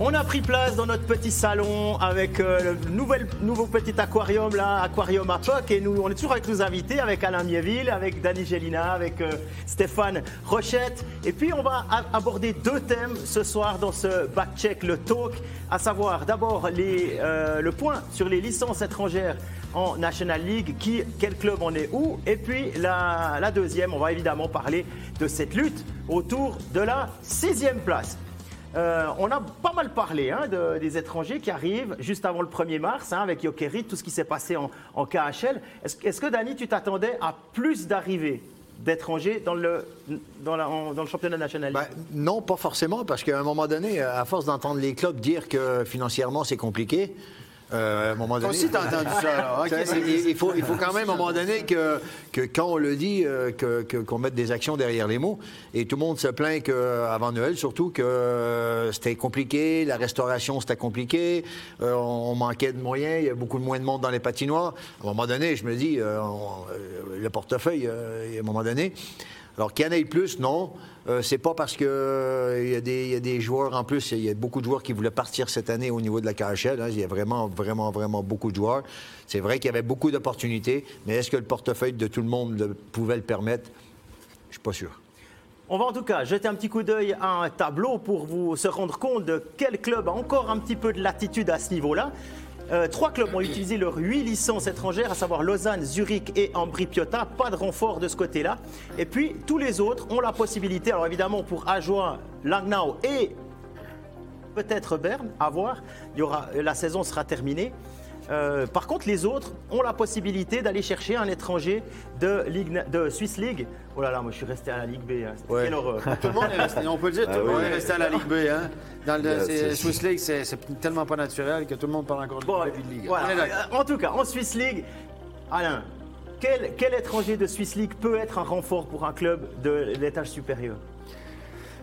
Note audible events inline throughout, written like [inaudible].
On a pris place dans notre petit salon avec euh, le nouveau petit aquarium là, aquarium à et nous on est toujours avec nos invités, avec Alain Mieville, avec Dani Gélina, avec euh, Stéphane Rochette. Et puis on va aborder deux thèmes ce soir dans ce back-check, le talk, à savoir d'abord euh, le point sur les licences étrangères en National League, qui, quel club en est où. Et puis la, la deuxième, on va évidemment parler de cette lutte autour de la sixième place. Euh, on a pas mal parlé hein, de- des étrangers qui arrivent juste avant le 1er mars hein, avec Jokerit, tout ce qui s'est passé en, en KHL. Est-ce que, Dani, tu t'attendais à plus d'arrivées d'étrangers dans le, championnat national? Ben, non, pas forcément, parce qu'à un moment donné, à force d'entendre les clubs dire que financièrement c'est compliqué, euh, à un moment donné. aussi, t'as entendu ça, alors. Il, il faut, il faut quand même, à un moment donné, que, que quand on le dit, euh, que- que- qu'on mette des actions derrière les mots. Et tout le monde se plaint que, avant Noël, surtout, que euh, c'était compliqué, la restauration, c'était compliqué, euh, on manquait de moyens, il y a beaucoup de moins de monde dans les patinoires. À un moment donné, je me dis, euh, on- euh, le portefeuille, euh, à un moment donné. Alors, qu'il y en ait plus, non. Euh, c'est pas parce que euh, y, a des- joueurs en plus, il y a beaucoup de joueurs qui voulaient partir cette année au niveau de la KHL. hein. Il y a vraiment, vraiment, vraiment beaucoup de joueurs. C'est vrai qu'il y avait beaucoup d'opportunités, mais est-ce que le portefeuille de tout le monde pouvait le permettre? Je suis pas sûr. On va en tout cas jeter un petit coup d'œil à un tableau pour vous se rendre compte de quel club a encore un petit peu de latitude à ce niveau-là. Euh, trois clubs ont utilisé leurs huit licences étrangères, à savoir Lausanne, Zurich et Ambri Piotta. Pas de renfort de ce côté-là. Et puis tous les autres ont la possibilité, alors évidemment pour Ajoie, Langnau et peut-être Berne, à voir. Il y aura, la saison sera terminée. Euh, par contre, les autres ont la possibilité d'aller chercher un étranger de, Ligue, na- de Swiss League. Oh là là, moi je suis resté à la Ligue B. hein. C'était Ouais. Quelle horreur. [laughs] Tout le monde est resté, on peut le dire, tout le Ah monde oui. est resté à la Ligue B. Hein. Dans le Swiss League, c'est tellement pas naturel que tout le monde parle encore de Bon, de Ligue. voilà. Euh, En tout cas, en Swiss League, Alain, quel, quel étranger de Swiss League peut être un renfort pour un club de l'étage supérieur?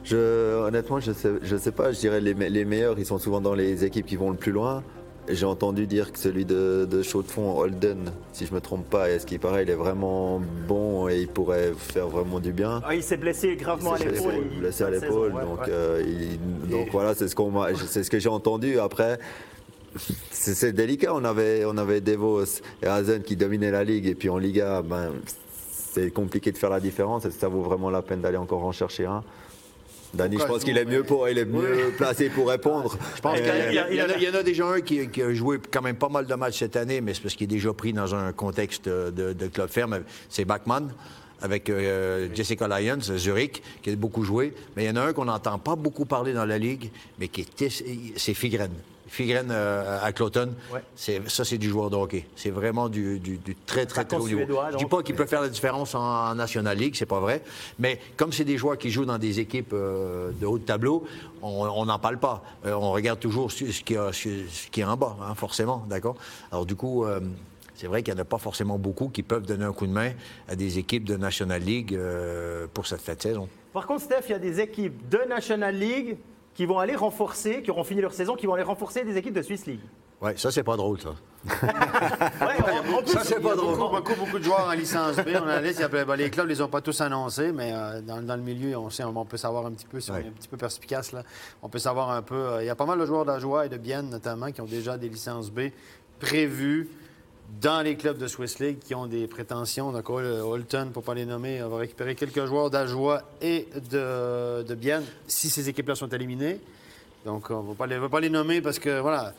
Je, honnêtement, je sais, je sais pas. Je dirais les, me- les meilleurs, ils sont souvent dans les équipes qui vont le plus loin. J'ai entendu dire que celui de, de Chaux-de-Fonds, Holden, si je me trompe pas, et ce qui paraît, il est vraiment bon et il pourrait faire vraiment du bien? Ah, Il s'est blessé gravement à Il s'est l'épaule. blessé- à l'épaule, ouais, donc, ouais. euh, il- donc voilà, c'est ce qu'on m'a- c'est ce que j'ai entendu. Après, c'est délicat. On avait, on avait Devos et Hazen qui dominaient la ligue, et puis en Liga, ben, c'est compliqué de faire la différence. Est-ce que ça vaut vraiment la peine d'aller encore en chercher un Dani, je pense qu'il est mieux pour, il est mieux placé pour répondre. Je pense Euh, qu'il y, a- il y a- il y en a- déjà un qui, qui a joué quand même pas mal de matchs cette année, mais c'est parce qu'il est déjà pris dans un contexte de, de club ferme. C'est Bachmann avec euh, Jessica Lyons, Zurich, qui a beaucoup joué. Mais il y en a un qu'on n'entend pas beaucoup parler dans la Ligue, mais qui était, c'est Figren. Figren euh, à Cloton, Ouais. ça c'est du joueur de hockey. C'est vraiment du, du- du très très très haut niveau. Je dis pas qu'il peut faire la différence en, en National League, c'est pas vrai. Mais comme c'est des joueurs qui jouent dans des équipes euh, de haut de tableau, on n'en parle pas. Euh, on regarde toujours ce, qui, a- ce- ce qui est en bas, hein, forcément, d'accord? Alors du coup, euh, c'est vrai qu'il n'y en a pas forcément beaucoup qui peuvent donner un coup de main à des équipes de National League pour cette fête saison. Par contre, Steph, il y a des équipes de National League qui vont aller renforcer, qui auront fini leur saison, qui vont aller renforcer des équipes de Swiss League. Ouais, ça c'est pas drôle, ça. [laughs] Ouais, en- en plus, Ça, c'est pas drôle. Beaucoup, beaucoup, beaucoup de joueurs en licence B. On a la liste, ben, les clubs ne les ont pas tous annoncés, mais euh, dans, dans le milieu, on, sait, on peut savoir un petit peu, si on est un petit peu perspicace, là, on peut savoir un peu. euh, il y a pas mal de joueurs d'Ajoie et de Bienne, notamment, qui ont déjà des licences B prévues dans les clubs de Swiss League qui ont des prétentions. Donc, Hol- Holton, pour ne pas les nommer, on va récupérer quelques joueurs d'Ajoie et de, de Bienne si ces équipes-là sont éliminées. Donc, on ne va pas les- nommer parce que, voilà.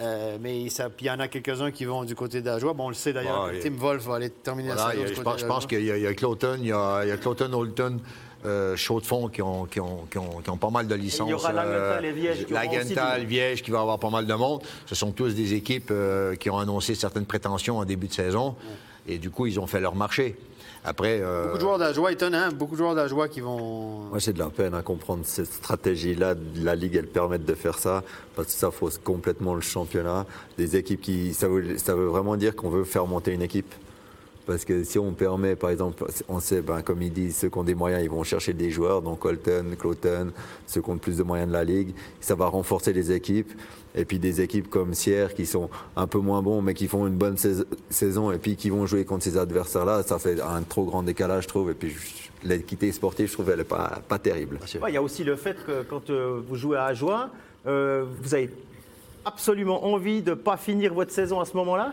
Euh, mais il y en a quelques-uns qui vont du côté d'Ajoie. Bon, on le sait d'ailleurs, Ah, Tim Wolf va aller terminer Voilà, la il y saison a- du je pense, qu'il y a, il y a Cloton, il y a, il y a Cloton, Holton, euh, Chaux de Fonds qui ont, qui, ont, qui, ont, qui ont pas mal de licences. il y aura Langenthal et Liège qui Langenthal, va avoir pas mal de monde. Ce sont tous des équipes euh, qui ont annoncé certaines prétentions en début de saison. Et du coup, ils ont fait leur marché. Après, euh, Beaucoup de joueurs d'Ajoie, étonnant, beaucoup de joueurs d'Ajoie qui vont. Moi, j'ai de la peine à comprendre cette stratégie-là. La Ligue, elle permet de faire ça, parce que ça fausse complètement le championnat. Des équipes qui. Ça veut, ça veut vraiment dire qu'on veut faire monter une équipe. Parce que si on permet, par exemple, on sait, ben, comme ils disent, ceux qui ont des moyens, ils vont chercher des joueurs, donc Colton, Cloton, ceux qui ont plus de moyens de la ligue. Ça va renforcer les équipes. Et puis des équipes comme Sierre qui sont un peu moins bons, mais qui font une bonne sais- saison et puis qui vont jouer contre ces adversaires-là, ça fait un trop grand décalage, je trouve. Et puis l'équité sportive, je trouve, elle n'est pas, pas terrible. Il y a aussi le fait que quand euh, vous jouez à Ajoie, euh, vous avez absolument envie de ne pas finir votre saison à ce moment-là?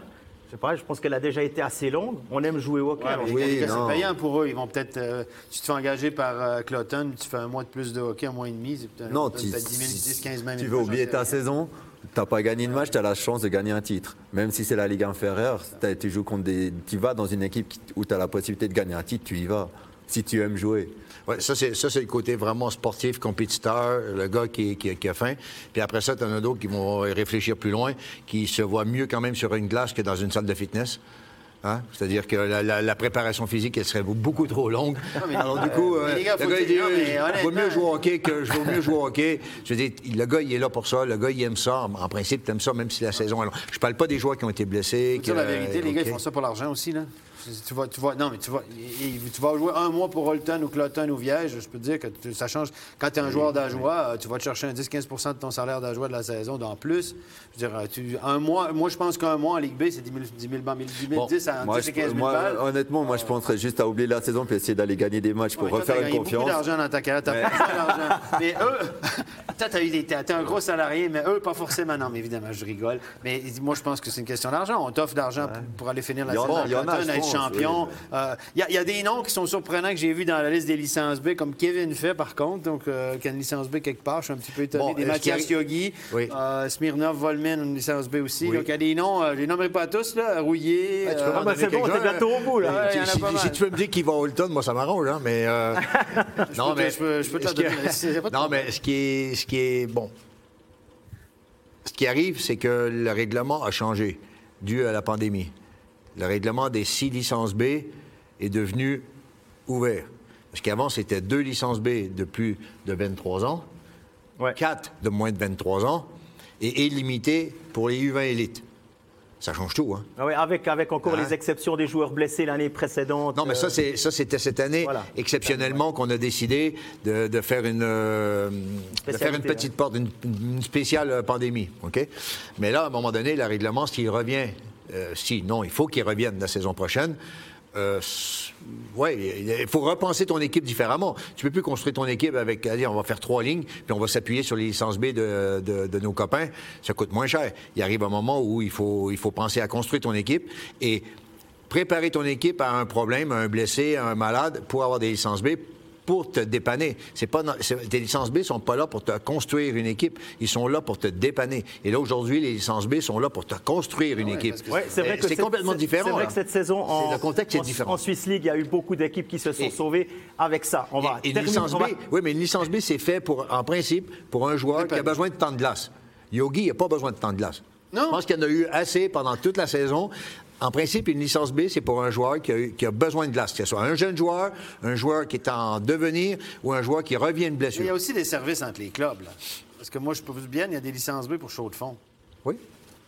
Je sais pas, je pense qu'elle a déjà été assez longue. On aime jouer au hockey. Ouais, alors, Oui, c'est payant pour eux. Ils vont peut-être. euh, si tu te fais engager par euh, Cloton, tu fais un mois de plus de hockey, un mois et demi. Non, tu, 10 000, 10, 15, 20 000. tu veux oublier ta saison, tu n'as pas gagné de match, tu as la chance de gagner un titre. Même si c'est la Ligue inférieure, t'as- tu joues contre des. Tu vas dans une équipe qui- où tu as la possibilité de gagner un titre, tu y vas. Si tu aimes jouer. Ouais, ça, c'est, ça, c'est le côté vraiment sportif, compétiteur, le gars qui, qui- qui a faim. Puis après ça, tu en as d'autres qui vont réfléchir plus loin, qui se voient mieux quand même sur une glace que dans une salle de fitness. Hein? C'est-à-dire que la, la- la préparation physique, elle serait beaucoup trop longue. mais- Alors du coup, euh, les gars, le gars, il dit, non, mais je vaut mieux jouer au hockey que je veux mieux jouer au hockey. Je veux dire, le gars, il est là pour ça. Le gars, il aime ça. En, principe, tu aimes ça, même si la saison est longue. Je parle pas des joueurs qui ont été blessés. Faut dire la vérité, les gars, OK. ils font ça pour l'argent aussi, là. Tu vas, tu vas, non, mais tu vas, tu vas jouer un mois pour Holton ou Cloton ou Viège. Je peux te dire que tu- ça change. Quand tu es un joueur d'Ajoie, euh, tu vas te chercher un 10-15 de ton salaire d'Ajoie de la saison en plus. Je veux dire, euh, tu- un mois, moi, je pense qu'un mois en Ligue B, c'est 10 000, 10 000 balles, 10 000, Bon, 10 à Moi, 10 et 15 je- 000 moi, balles. honnêtement, moi, je penserais juste à oublier la saison puis essayer d'aller gagner des matchs pour Ouais, toi, refaire t'as une gagné confiance. beaucoup d'argent dans ta carrière, t'as pas besoin d'argent. Mais eux, [laughs] toi, t'as eu des, t'es un gros salarié, mais eux, pas forcément. Non, mais évidemment, je rigole. Mais moi, je pense que c'est une question d'argent. On t'offre d'argent pour, pour aller finir la Il y en saison il y en a, être champion. oui. Euh, Il y, a- il y a des noms qui sont surprenants que j'ai vus dans la liste des licences B, comme Kevin fait, par contre, donc euh, qui a une licence B quelque part. Je suis un petit peu étonné. Bon, des Mathias Yogi, Oui. euh, Smirnov, Volmin, une licence B aussi. Oui. Donc, il y a des noms, euh, je les nommerai pas tous, là. Rouillé. Ouais, tu peux euh, m'en Ah, ben, c'est bon, c'est bientôt au bout, là. Ouais, il y en a si, tu veux me dire qu'il va à Holton, moi, ça m'arrange, hein, mais... [laughs] non, te- je peux- te la donner, Non, mais ce qui est... Ce qui est bon, ce qui arrive, c'est que le règlement a changé dû à la pandémie. Le règlement des six licences B est devenu ouvert. Parce qu'avant, c'était deux licences B de plus de 23 ans, Ouais. quatre de moins de 23 ans et illimité pour les U20 élites. Ça change tout, hein? Ah ouais, avec, avec encore Hein? les exceptions des joueurs blessés l'année précédente. Non, mais ça, euh, c'est, ça, c'était cette année, Voilà. exceptionnellement, qu'on a décidé de, de faire une, euh, de faire une petite porte, une, une spéciale euh, pandémie. OK? Mais là, à un moment donné, le règlement, s'il revient, euh, si, non, il faut qu'il revienne la saison prochaine. Euh, il faut repenser ton équipe différemment. Tu peux plus construire ton équipe avec, on va faire trois lignes, puis on va s'appuyer sur les licences B de, de- de nos copains. Ça coûte moins cher. Il arrive un moment où il faut, il faut penser à construire ton équipe et préparer ton équipe à un problème, à un blessé, à un malade, pour avoir des licences B pour te dépanner. C'est pas tes licences B sont pas là pour te construire une équipe, ils sont là pour te dépanner. Et là aujourd'hui, les licences B sont là pour te construire une équipe. Ouais, c'est vrai Euh, c'est complètement différent. C'est vrai là. que cette saison, en, le contexte est différent. en Swiss League, il y a eu beaucoup d'équipes qui se sont Et- sauvées avec ça. On va Et terminer- licence on B, oui, mais une licence B, c'est fait pour, en principe, pour un joueur qui a besoin de temps de glace. Yogi n'a pas besoin de temps de glace. Non. Je pense qu'il y en a eu assez pendant toute la saison. En principe, une licence B, c'est pour un joueur qui a, eu- qui a besoin de glace, que ce soit un jeune joueur, un joueur qui est en devenir ou un joueur qui revient de Il y a blessure. aussi des services entre les clubs. Là. Parce que moi, je peux vous bien, il y a des licences B pour chaud de fond. Oui.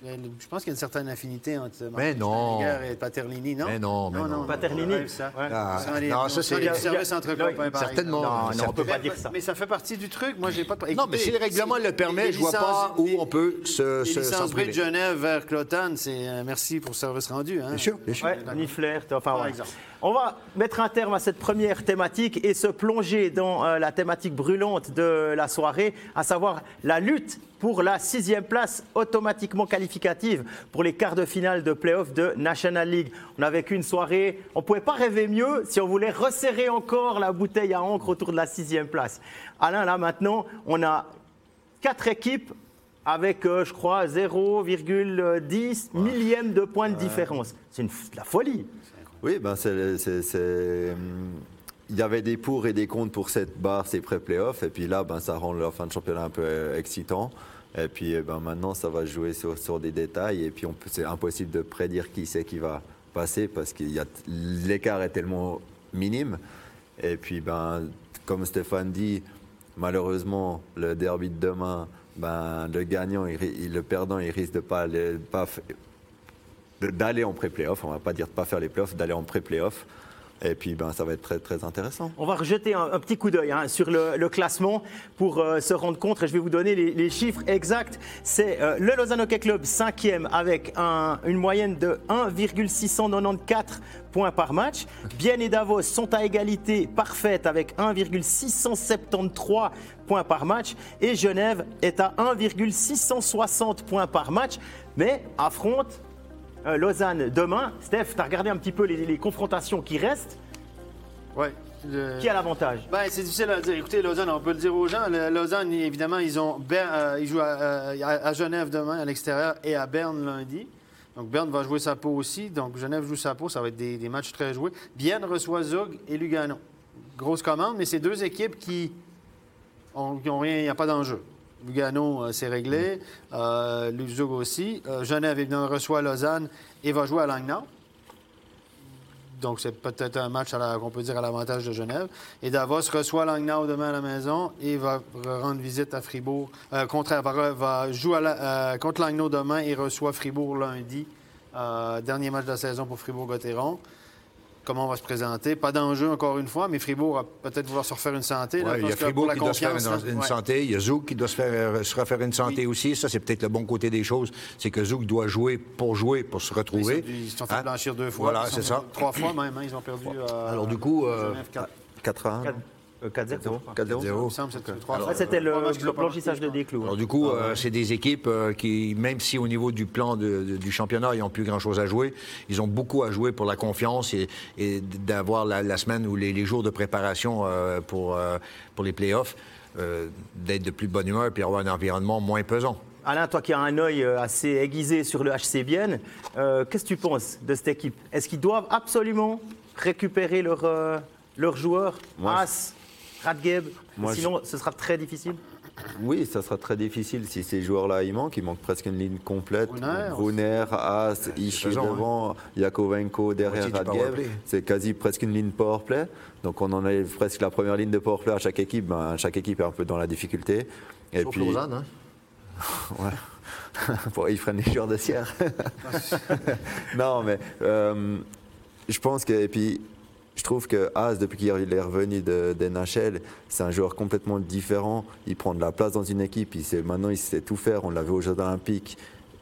A- Je pense qu'il y a une certaine affinité entre Mais non. Et Paterlini, non? Mais non, mais non. Paterlini. on rêve ça. Ouais. Ah, non, ça, c'est- services entre copains, certainement. Non, non, on Certainement. peut pas Mais- dire ça. Mais ça fait partie du truc. Moi, j'ai pas de... Non, mais si le règlement le permet, les je vois pas où les- on peut se, Les licences de Genève vers Cloton, c'est euh, merci pour le service rendu. Hein? Bien sûr, bien sûr. Ouais, Nifler, enfin, Par exemple. On va mettre un terme à cette première thématique et se plonger dans euh, la thématique brûlante de la soirée, à savoir la lutte pour la sixième place automatiquement qualificative pour les quarts de finale de playoff de National League. On a vécu une soirée, on ne pouvait pas rêver mieux si on voulait resserrer encore la bouteille à encre autour de la sixième place. Alain, là maintenant, on a quatre équipes avec, euh, je crois, 0,10 millième de points de différence. C'est de la folie. Oui, ben c'est, hum, il y avait des pour et des contre pour cette barre, ces pré-playoffs, et puis là, ben, ça rend la fin de championnat un peu euh, excitant. Et puis eh ben, maintenant, ça va jouer sur, des détails, et puis c'est impossible de prédire qui c'est qui va passer parce que l'écart est tellement minime. Et puis, ben, comme Stéphane dit, malheureusement, le derby de demain, ben, le gagnant, il le perdant, il risque de pas, le- pas de- d'aller en pré-playoff. On va pas dire de pas faire les playoffs, d'aller en pré-playoff. Et puis, ben, ça va être très, très intéressant. On va rejeter un, petit coup d'œil hein, sur le, classement pour euh, se rendre compte, et je vais vous donner les, chiffres exacts. C'est euh, le Lausanne Hockey Club, cinquième, avec un- une moyenne de 1,694 points par match. Bienne et Davos sont à égalité parfaite avec 1,673 points par match. Et Genève est à 1,660 points par match, mais affronte euh, Lausanne demain. Steph, tu as regardé un petit peu les, les confrontations qui restent. Ouais. Le- Qui a l'avantage? Ben, c'est difficile à dire. Écoutez, Lausanne, on peut le dire aux gens. Le- Lausanne, évidemment, ils, ont Berne- euh, ils jouent à, euh, à- Genève demain, à l'extérieur, et à Berne lundi. Donc, Berne va jouer sa peau aussi. Donc, Genève joue sa peau. Ça va être des, des matchs très joués. Bienne reçoit Zug et Lugano. Grosse commande, mais c'est deux équipes qui ont, qui ont rien. Il n'y a pas d'enjeu. Lugano, euh, c'est réglé. Euh, le Zug aussi. Euh, Genève, évidemment, reçoit Lausanne et va jouer à Langnau. Donc, c'est peut-être un match qu'on peut dire à l'avantage de Genève. Et Davos reçoit Langnau demain à la maison et va rendre visite à Fribourg. Euh, contraire, va, jouer à la- euh, contre Langnau demain et reçoit Fribourg lundi. Euh, dernier match de la saison pour Fribourg-Gotteron. Comment on va se présenter? Pas d'enjeu encore une fois, mais Fribourg va peut-être vouloir se refaire une santé. là, Ouais, il y a Fribourg qui doit se faire une, une là, ouais. santé. Il y a Zouk qui doit se, faire, euh, se refaire une santé aussi. Ça, c'est peut-être le bon côté des choses. C'est que Zouk doit jouer pour jouer, pour se retrouver. Ils se sont fait Hein? blanchir deux fois. Voilà, c'est ça. Trois fois même. hein, ils ont perdu. euh, Alors, du coup, euh, Genève, quatre. 4 à 1. 4-0. 4-0. Il me semble que c'est trois. Ouais, C'était le blanchissage de marqués, déclou. Alors du coup, euh, c'est des équipes euh, qui, même si au niveau du plan de- de- du championnat, ils n'ont plus grand-chose à jouer, ils ont beaucoup à jouer pour la confiance et, et d'avoir la, la semaine ou les, les jours de préparation euh, pour, euh, pour les playoffs, euh, d'être de plus bonne humeur et avoir un environnement moins pesant. Alain, toi qui as un œil euh, assez aiguisé sur le HC Bienne, euh, qu'est-ce que tu penses de cette équipe? Est-ce qu'ils doivent absolument récupérer leurs euh, leurs joueurs Moi, As, Radgeb Moi, Sinon, ce sera très difficile. Oui, ça sera très difficile si ces joueurs-là il manquent. Il manque presque une ligne complète. Brunner. Brunner, Haas, Ishii devant, Yakovenko derrière powerplay. C'est quasi presque une ligne powerplay. Donc on en a presque la première ligne de powerplay à chaque équipe. Ben, chaque équipe est un peu dans la difficulté. Et Sauf puis, Lausanne, hein? [laughs] Pour- [laughs] ils freinent les joueurs de Sierre. [laughs] non, mais euh, je pense que. Et puis, je trouve que Haas, depuis qu'il est revenu de, de NHL, c'est un joueur complètement différent. Il prend de la place dans une équipe. Il sait, maintenant, il sait tout faire. On l'a vu aux Jeux Olympiques.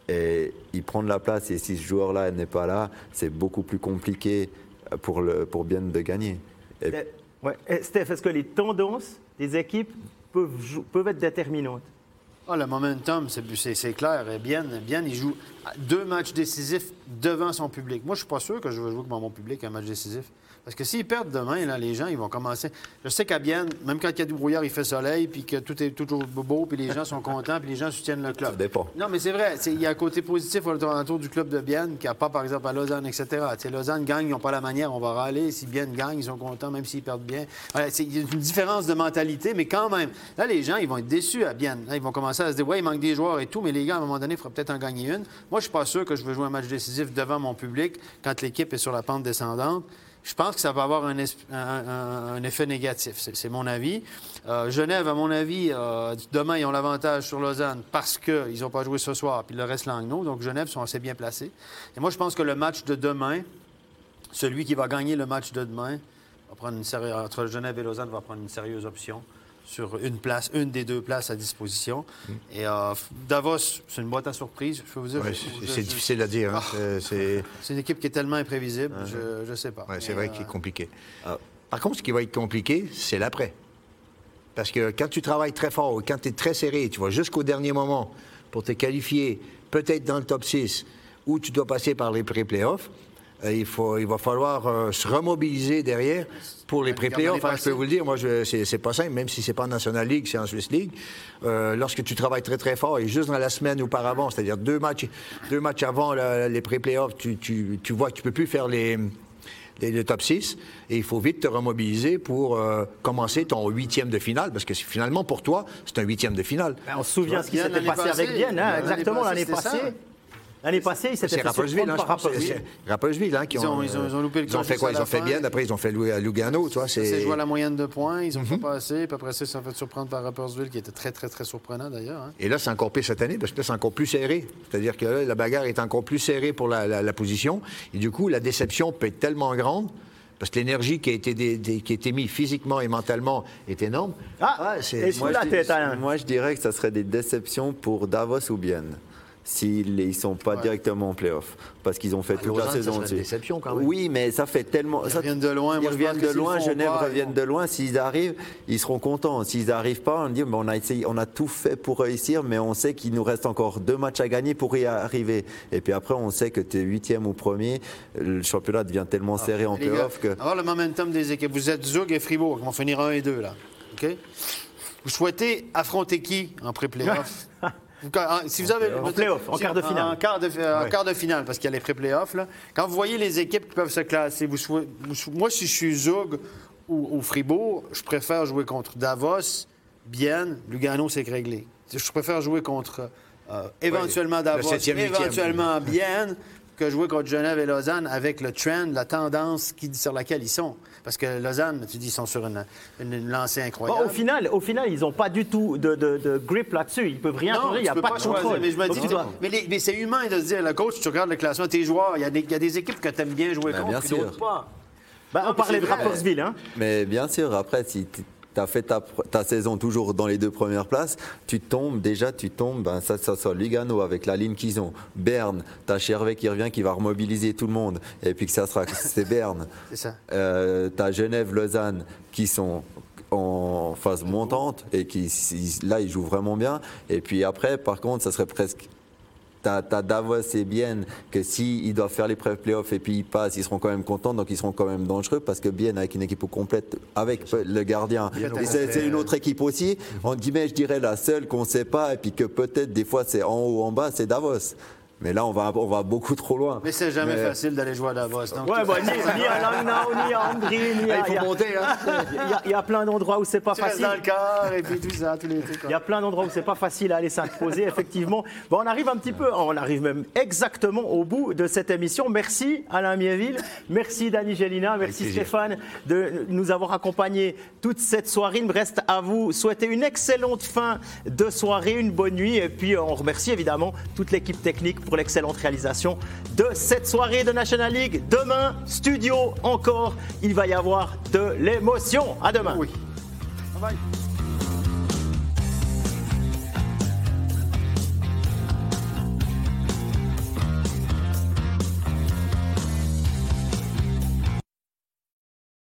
Et il prend de la place. Et si ce joueur-là n'est pas là, c'est beaucoup plus compliqué pour, le, pour bien de gagner. Et- ouais. Steph, est-ce que les tendances des équipes peuvent, peuvent être déterminantes? Ah, le momentum, c'est- c'est c'est clair. Et Bien, bien, il joue deux matchs décisifs devant son public. Moi, je suis pas sûr que je vais jouer devant mon public un match décisif. Parce que s'ils perdent demain, là, les gens, ils vont commencer. Je sais qu'à Bienne, même quand il y a du brouillard, il fait soleil, puis que tout est toujours beau, puis les gens sont contents, puis les gens soutiennent le club. Ça dépend. Non, mais c'est vrai. Il y a un côté positif autour du club de Bienne, qui n'a pas, par exemple, à Lausanne, etc. Lausanne gagne, ils n'ont pas la manière, on va râler. Si Bienne gagne, ils sont contents, même s'ils perdent bien. Il y a une différence de mentalité, mais quand même. Là, les gens, ils vont être déçus à Bienne. Là, ils vont commencer à se dire, ouais, il manque des joueurs et tout, mais les gars, à un moment donné, il faudra peut-être en gagner une. Moi, je suis pas sûr que je veux jouer un match décisif devant mon public quand l'équipe est sur la pente descendante. Je pense que ça va avoir un, effet négatif. C'est c'est mon avis. Euh, Genève, à mon avis, euh, demain, ils ont l'avantage sur Lausanne parce qu'ils n'ont pas joué ce soir, puis le reste Langnau. Donc, Genève sont assez bien placés. Et moi, je pense que le match de demain, celui qui va gagner le match de demain, va prendre une série- entre Genève et Lausanne, va prendre une sérieuse option sur une place, une des deux places à disposition. Et euh, Davos, c'est une boîte à surprise. Je peux vous dire, Ouais, c'est je- difficile à dire. hein. C'est- c'est- [laughs] C'est une équipe qui est tellement imprévisible, je ne sais pas. Ouais, c'est vrai euh, qu'il est compliqué. Ah. Par contre, ce qui va être compliqué, c'est l'après. Parce que quand tu travailles très fort, ou quand tu es très serré, tu vas jusqu'au dernier moment pour te qualifier, peut-être dans le top 6, ou tu dois passer par les pré-playoffs, euh, il, faut, il va falloir euh, se remobiliser derrière pour les pré-playoffs. l'année hein, je peux vous le dire, moi, c'est pas simple, même si c'est pas en National League, c'est en Swiss League. Euh, lorsque tu travailles très, très fort, et juste dans la semaine auparavant, c'est-à-dire deux matchs, deux matchs avant la- les pré-playoffs, tu, tu- tu vois que tu peux plus faire les les- le top 6, et il faut vite te remobiliser pour euh, commencer ton huitième de finale, parce que finalement, pour toi, c'est un huitième de finale. Ben, On se souvient ce qui s'était passé avec. Bienne, hein, exactement l'année passée. L'année passée, ils s'étaient C'est fait Rappersville, hein, par. Rappersville. Rappersville, hein, qui Ils ont, ont- ils ont- ils ont loupé le Ils ont fait quoi? jusqu'à Ils ont fait bien. Après, ils ont fait Lu- Lugano, tu vois. C'est joué à la moyenne de points. Ils ont fait passer. Puis après ça, ils se sont fait surprendre par Rappersville, qui était très, très, très surprenant d'ailleurs. hein. Et là, c'est encore pire cette année parce que là, c'est encore plus serré. C'est-à-dire que là, la bagarre est encore plus serrée pour la, la- la position. Et du coup, la déception peut être tellement grande parce que l'énergie qui a été, dé- qui a été mise physiquement et mentalement est énorme. Ah, Ouais, c'est- Moi, je, moi, je dirais que ça serait des déceptions pour Davos ou Bienne. S'ils ne sont pas directement en playoff. Parce qu'ils ont fait toute Lausanne, la ça saison dessus. déception, quand même. Oui, mais ça fait tellement. Ils ça- reviennent de loin. Ils reviennent de loin. Genève reviennent de loin. S'ils arrivent, ils seront contents. S'ils n'arrivent pas, on dit mais on a essayé, on a tout fait pour réussir, mais on sait qu'il nous reste encore deux matchs à gagner pour y arriver. Et puis après, on sait que tu es huitième ou premier. Le championnat devient tellement serré en playoff que. avoir le momentum des équipes. Vous êtes Zug et Fribourg, qui vont finir 1 et 2, là. OK? Vous souhaitez affronter qui en pré-playoff? [laughs] Si vous avez, En play-off, en quart de finale. En quart de, en quart de finale, parce qu'il y a les pré-playoffs. Quand vous voyez les équipes qui peuvent se classer, vous vous moi, si je suis Zug ou, ou Fribourg, je préfère jouer contre Davos, Bienne, Lugano, c'est réglé. Je préfère jouer contre euh, éventuellement Davos, éventuellement Bienne, que jouer contre Genève et Lausanne avec le trend, la tendance qui, sur laquelle ils sont. Parce que Lausanne, tu dis, ils sont sur une, une- une lancée Bon, incroyable. au, final, au final, ils n'ont pas du tout de, de- de grip là-dessus. Ils peuvent rien Non, changer. Il n'y a peux pas, de choisir. contrôle. Mais je me dis, mais, les- mais c'est humain de se dire, le coach, tu regardes le classement, tes joueurs, il y, a des- il y a des équipes que tu aimes bien jouer Ben, contre, bien puis sûr. d'autres pas. Ben, Non, on parlait de. Rappersville. Hein. Mais bien sûr, après, si tu as fait ta, saison toujours dans les deux premières places, tu tombes, déjà, tu tombes, ben, ça, ça sort Lugano avec la ligne qu'ils ont. Berne, tu as Chervé qui revient, qui va remobiliser tout le monde. Et puis que ça sera, c'est Berne. [laughs] C'est ça. Euh, tu as Genève, Lausanne qui sont en phase montante et qui, là, ils jouent vraiment bien. Et puis après, par contre, ça serait presque. T'as as Davos et Bienne que s'ils doivent faire les pré-playoffs et puis ils passent, ils seront quand même contents, donc ils seront quand même dangereux parce que Bienne avec une équipe au complète, avec le gardien. Et c'est une autre équipe aussi. En guillemets, je dirais la seule qu'on ne sait pas et puis que peut-être des fois c'est en haut, en bas, c'est Davos. Mais là, on va, on va beaucoup trop loin. Mais c'est jamais Mais- facile d'aller jouer à Davos. donc Ouais, bah, ni, ni à Langnau, ni à Hongrie, ni à. Ah, il il y faut a- monter, là. Il y a- il y, a plein d'endroits où c'est pas Tu facile. dans le quart et puis tout ça, tous les trucs. Il y a plein d'endroits où c'est pas facile à aller s'imposer, effectivement. Bon, on arrive un petit peu, on arrive même exactement au bout de cette émission. Merci Alain Mieville, merci Dani Gélina, merci. Stéphane de nous avoir accompagnés toute cette soirée. Il me reste à vous souhaiter une excellente fin de soirée, une bonne nuit. Et puis, on remercie évidemment toute l'équipe technique pour l'excellente réalisation de cette soirée de National League. Demain, studio encore, il va y avoir de l'émotion. À demain. Oui.